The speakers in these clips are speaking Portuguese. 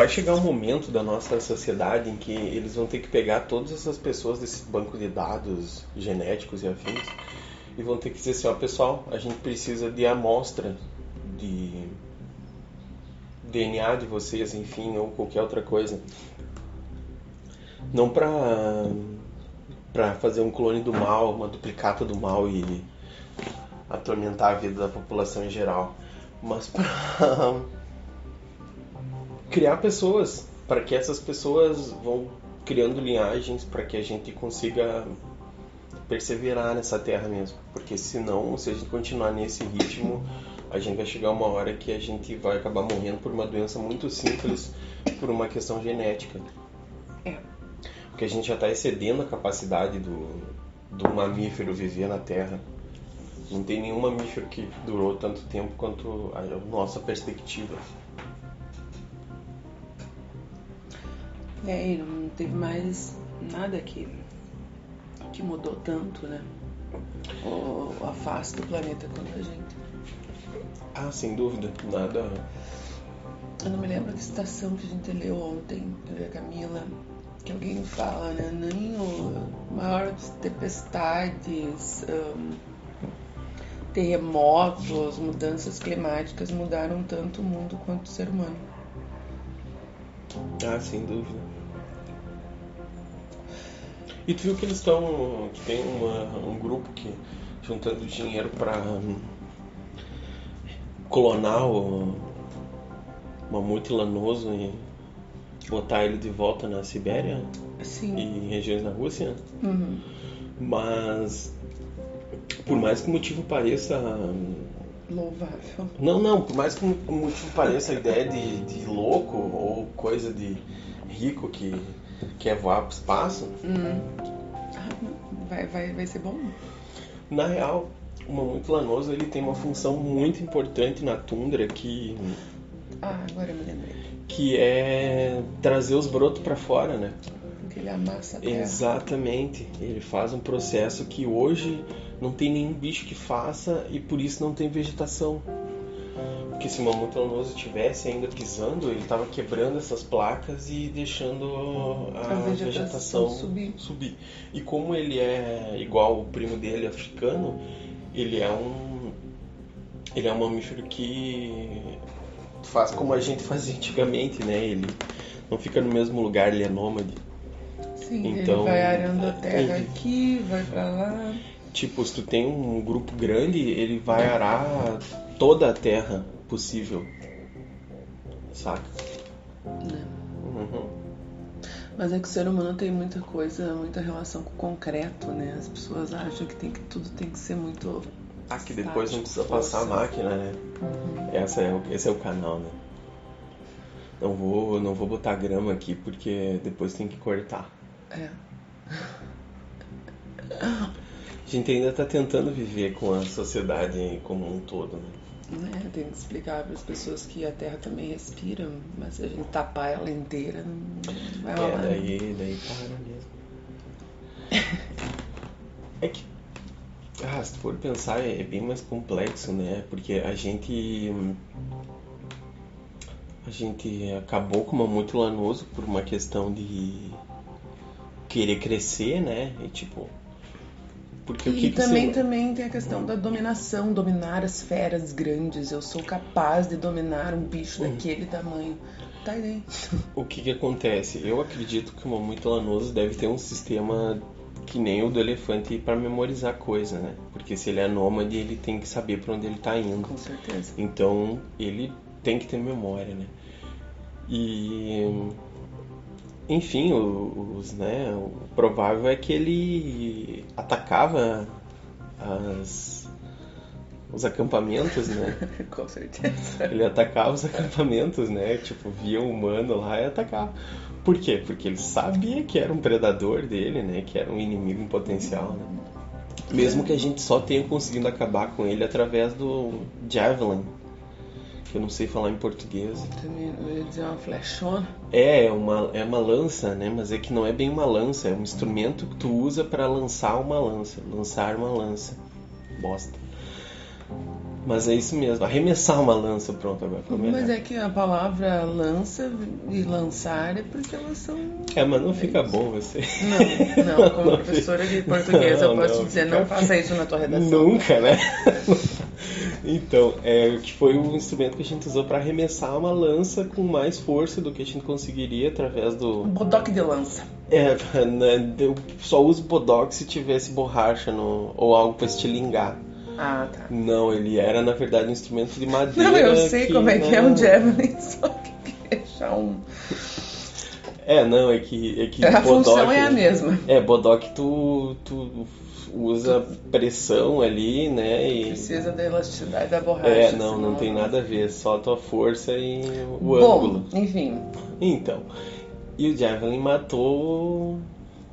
vai chegar um momento da nossa sociedade em que eles vão ter que pegar todas essas pessoas desse banco de dados genéticos e afins e vão ter que dizer assim, ó, pessoal, a gente precisa de amostra de DNA de vocês, enfim, ou qualquer outra coisa. Não para para fazer um clone do mal, uma duplicata do mal e atormentar a vida da população em geral, mas para criar pessoas, para que essas pessoas vão criando linhagens para que a gente consiga perseverar nessa terra mesmo, porque senão, se a gente continuar nesse ritmo, a gente vai chegar uma hora que a gente vai acabar morrendo por uma doença muito simples, por uma questão genética. É. Porque a gente já está excedendo a capacidade do, do mamífero viver na Terra. Não tem nenhum mamífero que durou tanto tempo quanto a nossa perspectiva. É, e não teve mais nada que, que mudou tanto, né? O, a face do planeta quanto a gente. Ah, sem dúvida, nada. Eu não me lembro da citação que a gente leu ontem, eu e a Camila, que alguém fala, né? Nem o maior tempestades, um, terremotos, mudanças climáticas mudaram tanto o mundo quanto o ser humano. Ah, sem dúvida. E tu viu que eles estão. que tem uma, um grupo que juntando dinheiro para um, clonar o mamute lanoso e botar ele de volta na Sibéria Sim. e em regiões da Rússia. Uhum. Mas por mais que o motivo pareça Louvável. Não, não, por mais que o motivo pareça a ideia de, de louco ou coisa de rico que quer voar pro espaço, Hum. Ah, Vai, vai, vai ser bom? na real, o mamute lanoso ele tem uma função muito importante na tundra que, Ah, agora eu me lembrei. que é trazer os brotos para fora, né? Que ele amassa a terra. Exatamente. Ele faz um processo que hoje não tem nenhum bicho que faça e por isso não tem vegetação. Porque se o mamute lanoso estivesse ainda pisando, ele estava quebrando essas placas e deixando a, A vegetação vegetação, subir. subir. E como ele é igual o primo dele africano, ele é um ele é um mamífero que faz como a gente fazia antigamente, né? Ele não fica no mesmo lugar, ele é nômade. Sim, Então, ele vai arando a terra ele- aqui, vai pra lá. Tipo, se tu tem um grupo grande, ele vai arar toda a terra possível. Saca? né? Uhum. Mas é que o ser humano tem muita coisa, muita relação com o concreto, né? As pessoas acham que, tem que tudo tem que ser muito. Ah, que depois não precisa passar a força. máquina, né? Uhum. Essa é, esse é o canal, né? Não vou, não vou botar grama aqui porque depois tem que cortar. É. A gente ainda tá tentando viver com a sociedade como um todo, né? Né? Tem que explicar para as pessoas que a terra também respira, mas se a gente tapar ela inteira, não vai É, rolar. né? daí, daí para mesmo. É que, ah, se tu for pensar, é é bem mais complexo, né? Porque a gente. A gente acabou com o mamute lanoso por uma questão de querer crescer, né? E tipo. Porque o que E que também, se- também tem a questão da dominação, dominar as feras grandes. Eu sou capaz de dominar um bicho Uhum. daquele tamanho. Tá aí. O que que acontece? Eu acredito que o mamute lanoso deve ter um sistema que nem o do elefante para memorizar coisa, né? Porque se ele é nômade, ele tem que saber para onde ele tá indo. Com certeza. Então, ele tem que ter memória, né? E enfim, o- os, né, o provável é que ele atacava as os acampamentos, né? Com certeza. Ele atacava os acampamentos, né? Tipo, via um humano lá e atacava. Por quê? Porque ele sabia que era um predador dele, né? Que era um inimigo em potencial, né? Mesmo que a gente só tenha conseguido acabar com ele através do Javelin, que eu não sei falar em português. Eu ia dizer uma flechona. É, é uma, é uma lança, né? Mas é que não é bem uma lança, é um instrumento que tu usa para lançar uma lança. Lançar uma lança. Bosta. Mas é isso mesmo, arremessar uma lança, pronto, agora foi melhor. Mas é que a palavra lança e lançar é porque elas são. É, mas não fica bom você. Não, não, como Não professora de português eu Não, posso não, te dizer, fica- não faça isso na tua redação. Nunca, né? Então, é, que foi o instrumento que a gente usou para arremessar uma lança com mais força do que a gente conseguiria através do. Bodoque de lança. É, né, eu só uso bodox se tivesse borracha no, ou algo para estilingar. Ah, tá. Não, ele era na verdade um instrumento de madeira. Não, eu sei como é que é um javelin, só que deixar um. É, não, é que. É que A bodoque- função é a mesma. É, bodoque tu, tu usa pressão ali, né? E, Precisa da elasticidade da borracha. é, não, não senão- tem nada a ver, só a tua força e o Bom, ângulo. enfim. Então, e o Javelin matou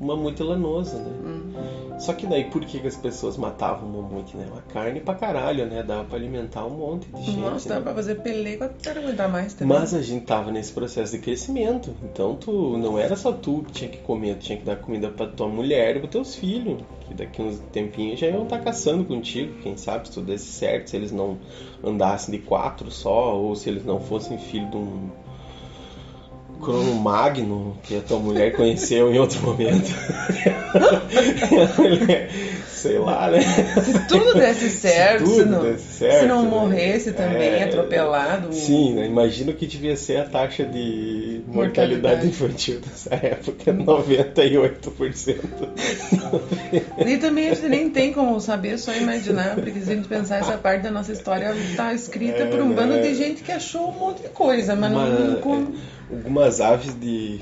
mamute lanosa, né? Hum. Só que daí por que, que as pessoas matavam o mamute, né? Uma carne pra caralho, né? Dava pra alimentar um monte de gente. Nossa, né? dá pra fazer pelego até não aguentar mais também. Mas a gente tava nesse processo de crescimento. Então tu não era só tu que tinha que comer, tu tinha que dar comida pra tua mulher e pros teus filhos. Que daqui uns tempinhos já iam estar caçando contigo. Quem sabe se tudo desse certo, se eles não andassem de quatro só, ou se eles não fossem filho de um crono magno que a tua mulher conheceu em outro momento. Sei lá, né? Se tudo desse certo, Se se, não, desse certo, se não né? morresse também, É. atropelado. Sim, né? Imagino que devia ser a taxa de mortalidade Mortalidade. infantil dessa época, 98%. E também a gente nem tem como saber, só imaginar, porque se a gente pensar essa parte da nossa história tá escrita É, por um bando né? de gente que achou um monte de coisa, mas Uma- não, não com... é, algumas aves de,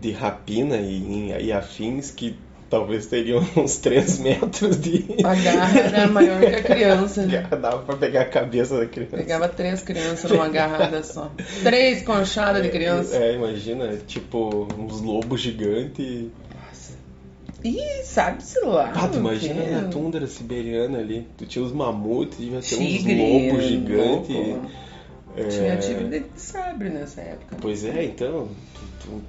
de rapina e, e afins que talvez teriam uns 3 metros de. a garra era maior que a criança. né? Dava pra pegar a cabeça da criança. Pegava três crianças numa agarrada só. Três conchadas de criança. É, imagina, tipo, uns lobos gigantes. Ih, sabe-se lá. Ah, tu imagina quê? na tundra siberiana ali. Tu tinha os mamutes, devia ter uns lobos gigantes. louco. É, Tinha tigre de sabre nessa época. Pois é, então,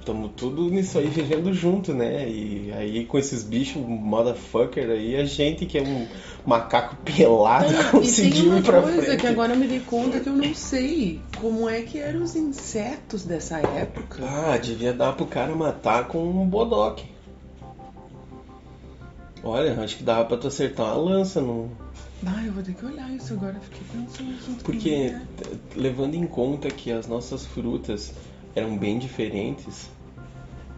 estamos tudo nisso aí vivendo junto, né? E aí com esses bichos motherfucker aí, a gente que é um macaco pelado Ah, e tem conseguiu uma ir pra coisa frente. que agora eu me dei conta que eu não sei como é que eram os insetos dessa época. Ah, devia dar pro cara matar com um bodoque. Olha, acho que dava pra tu acertar uma lança no. Ah, eu vou ter que olhar isso agora, fiquei pensando junto Porque, t- levando em conta que as nossas frutas eram bem diferentes,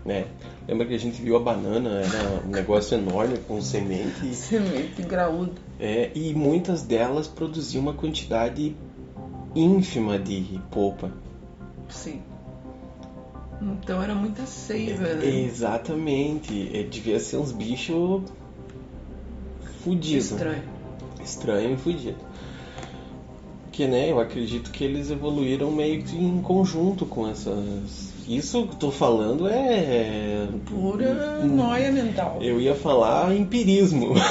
né? Lembra que a gente viu a banana, era um negócio enorme com semente. Semente graúda. É, e muitas delas produziam uma quantidade ínfima de polpa. Sim. Então era muita seiva, né? Exatamente. É, devia ser uns bichos fudidos. Estranho. Estranho e fudido. Que, né, eu acredito que eles evoluíram meio que em conjunto com essas... Isso que eu tô falando é... Pura noia mental. Eu ia falar empirismo.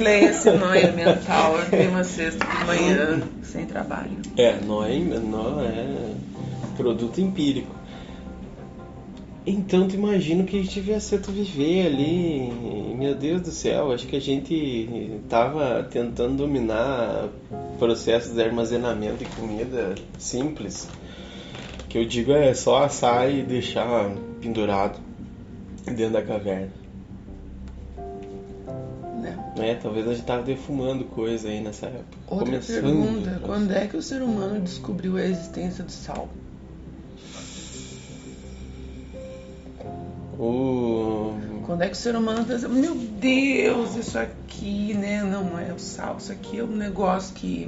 Leia esse noia mental, eu tenho uma sexta de manhã sem trabalho. É, é, não é produto empírico. Então tu imagina o que devia ser tu viver ali. Meu Deus do céu, acho que a gente tava tentando dominar processos de armazenamento de comida simples. Que eu digo é só assar e deixar pendurado dentro da caverna. Né? Né? Talvez a gente tava defumando coisa aí nessa época. Outra Começando. pergunta, quando é que o ser humano descobriu a existência do sal? O... Quando é que o ser humano pensa, meu Deus, isso aqui, né? Não é o sal, isso aqui é um negócio que.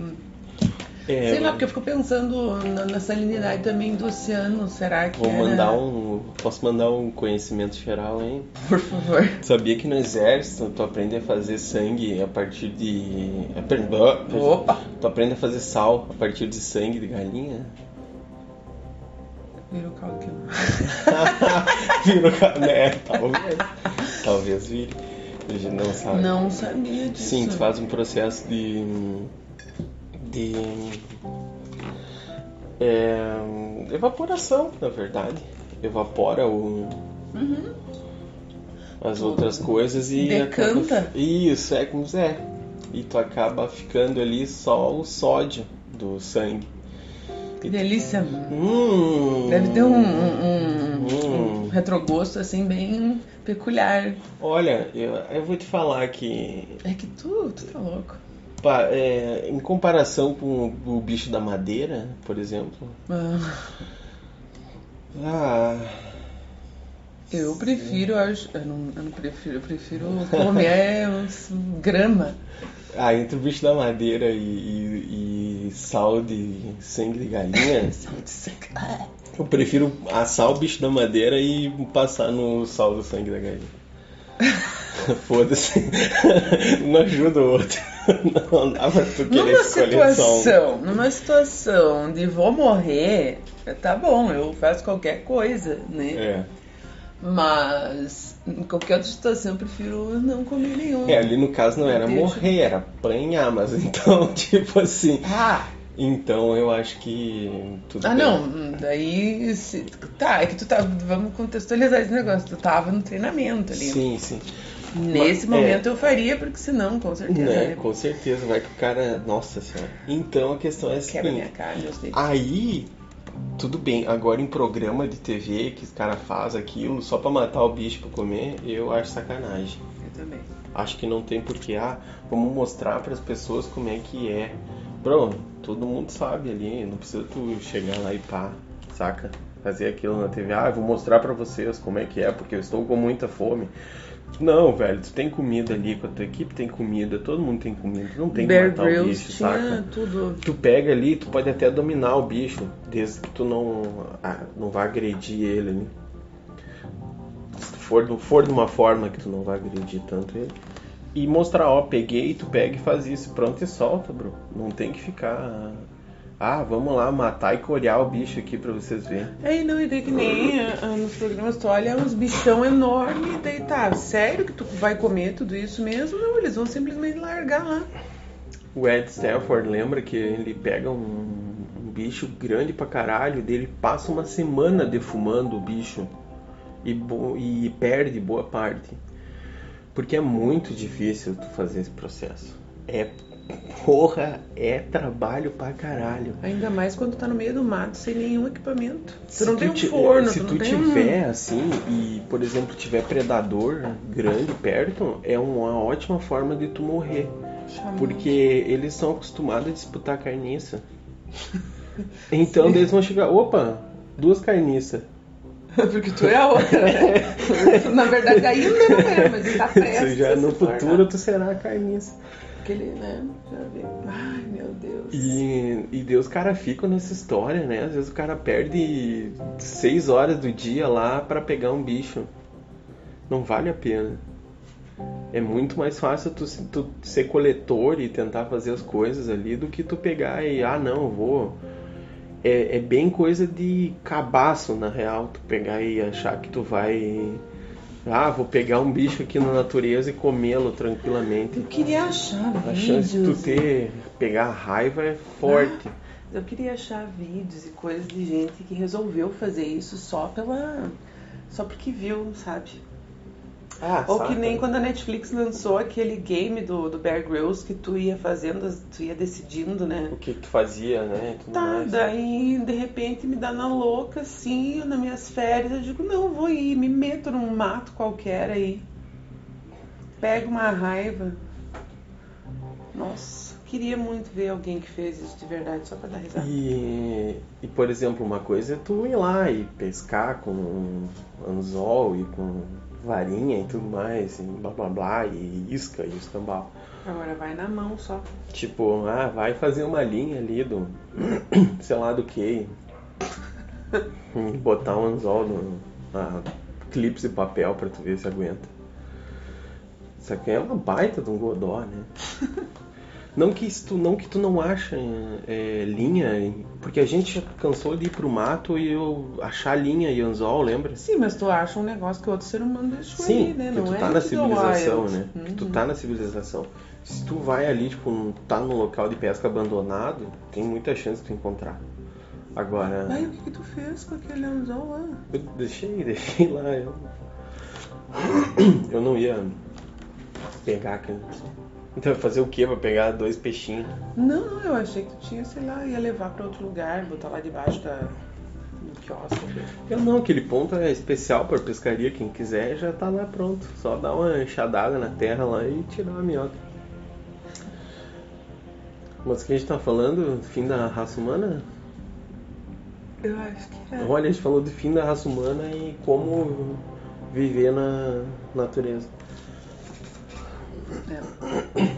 É, Sei lá, porque eu fico pensando na, na salinidade também do oceano. Será que Vou era... mandar um. Posso mandar um conhecimento geral, hein? Por favor. Sabia que no exército tu aprende a fazer sangue a partir de. ah, Opa! Tu aprende a fazer sal a partir de sangue de galinha? Vira o caldo Virou ca- né? Talvez. Talvez vire. A gente não sabe. Não sabia disso. Sim, tu faz um processo de. de. é, evaporação, na verdade. Evapora o, Uhum. as outras coisas e. Decanta? Isso, é como é. e tu acaba ficando ali só o sódio do sangue. Que delícia. Hum, Deve ter um, um- um- Hum. um retrogosto assim bem peculiar. Olha, eu, eu vou te falar que É que tu, tu tá louco. pá, é, em comparação com o bicho da madeira, por exemplo, Ah, ah, eu prefiro, eu não, eu não prefiro, eu prefiro comer uns grama. Ah, entre o bicho da madeira e, e- e sal de sangue de galinha, eu prefiro assar o bicho da madeira e passar no sal do sangue da galinha. Foda-se. Não ajuda o outro. Não dá pra tu querer Numa só um. situação, numa situação de vou morrer, tá bom, eu faço qualquer coisa, né? É. Mas em qualquer outra situação eu prefiro não comer nenhum. É, ali no caso não era morrer, era apanhar, mas então, tipo assim. Ah, Então eu acho que tudo ah bem. não, daí se, tá, é que tu tá, vamos contextualizar esse negócio, tu tava no treinamento ali. Sim, sim. Nesse Mas, momento eu faria, porque senão, com certeza, Né, né, com certeza, vai que o cara. Nossa senhora. Então a questão é a quebra minha carne, eu sei. Aí, tudo bem, agora em programa de TV que os caras fazem aquilo só pra matar o bicho pra comer, eu acho sacanagem. Eu também. Acho que não tem porquê. Ah, vamos mostrar pras pessoas como é que é. Bro, todo mundo sabe ali, não precisa tu chegar lá e pá, saca? Fazer aquilo na TV. Ah, eu vou mostrar pra vocês como é que é, porque eu estou com muita fome. Não, velho, tu tem comida ali, com a tua equipe tem comida, todo mundo tem comida, tu não tem que Bear matar o Grylls bicho, tinha saca? tudo. Tu pega ali, tu pode até dominar o bicho, desde que tu não, ah, não vá agredir ele ali. Se tu for, for de uma forma que tu não vai agredir tanto ele. E mostrar, ó, peguei, tu pega e faz isso, pronto e solta, bro. Não tem que ficar. Ah, vamos lá matar e corear o bicho aqui pra vocês verem. É, não, e daí que nem ah, nos programas tu olha uns bichão enorme, e daí tá, sério que tu vai comer tudo isso mesmo? Não, eles vão simplesmente largar lá. O Ed Stafford lembra que ele pega um, um bicho grande pra caralho, dele passa uma semana defumando o bicho e, e perde boa parte. Porque é muito difícil tu fazer esse processo. É porra, é trabalho pra caralho. Ainda mais quando tá no meio do mato sem nenhum equipamento. Tu Se não tu tem um ti- forno, se tu tu, não tem um- tiver assim e, por exemplo, tiver predador grande perto, é uma ótima forma de tu morrer. Chamou. Porque eles são acostumados a disputar carniça. Então eles vão chegar, opa, duas carniças. Porque tu é a outra, né? Na verdade ainda não é, mas tá Você já no futuro tu será a carniça. Aquele, né? Já. Ai, meu Deus. E, e Deus, cara, fica nessa história, né? Às vezes o cara perde seis horas do dia lá pra pegar um bicho. Não vale a pena. É muito mais fácil tu, tu ser coletor e tentar fazer as coisas ali do que tu pegar e, ah, não, vou. É, é bem coisa de cabaço, na real, tu pegar e achar que tu vai. Ah, vou pegar um bicho aqui na natureza e comê-lo tranquilamente. Eu queria achar A vídeos. chance de tu ter, pegar raiva é forte. Eu queria achar vídeos e coisas de gente que resolveu fazer isso só pela. só porque viu, sabe? Ah, Ou saca? que nem quando a Netflix lançou aquele game do, do Bear Grylls que tu ia fazendo, tu ia decidindo, né? O que tu fazia, né? Tudo Tá, mais. daí de repente me dá na louca, assim, nas minhas férias, eu digo, não, vou ir, me meto num mato qualquer aí. Pego uma raiva. Nossa, queria muito ver alguém que fez isso de verdade, só pra dar risada. E, e, por exemplo, uma coisa é tu ir lá e pescar com um anzol e com varinha e tudo mais, e blá blá blá, e isca e escambau. Agora vai na mão só. Tipo, ah, vai fazer uma linha ali do, sei lá do que, botar um anzol no, na clips de papel pra tu ver se aguenta. Isso aqui é uma baita de um godó, né? Não que, tu, não que tu não acha é, linha, porque a gente cansou de ir pro mato e eu achar linha e anzol, lembra? Sim, mas tu acha um negócio que outro ser humano deixou Sim, aí, né? que Não tu é tá na civilização, né? Que tu Uhum. tá na civilização. Se tu vai ali, tipo, tá num local de pesca abandonado, tem muita chance de tu encontrar. Agora, Ai, o que, que tu fez com aquele anzol lá? eu deixei, deixei lá. Eu, eu não ia pegar aquele. Então fazer o quê? Vai pegar dois peixinhos? Não, eu achei que tu tinha, sei lá, ia levar pra outro lugar, botar lá debaixo da, do quiosque. Eu não, aquele ponto é especial para pescaria, quem quiser já tá lá pronto. Só dá uma enxadada na terra lá e tirar a minhoca. Mas o que a gente tá falando? Fim da raça humana? Eu acho que é. Olha, a gente falou do fim da raça humana e como viver na natureza. É.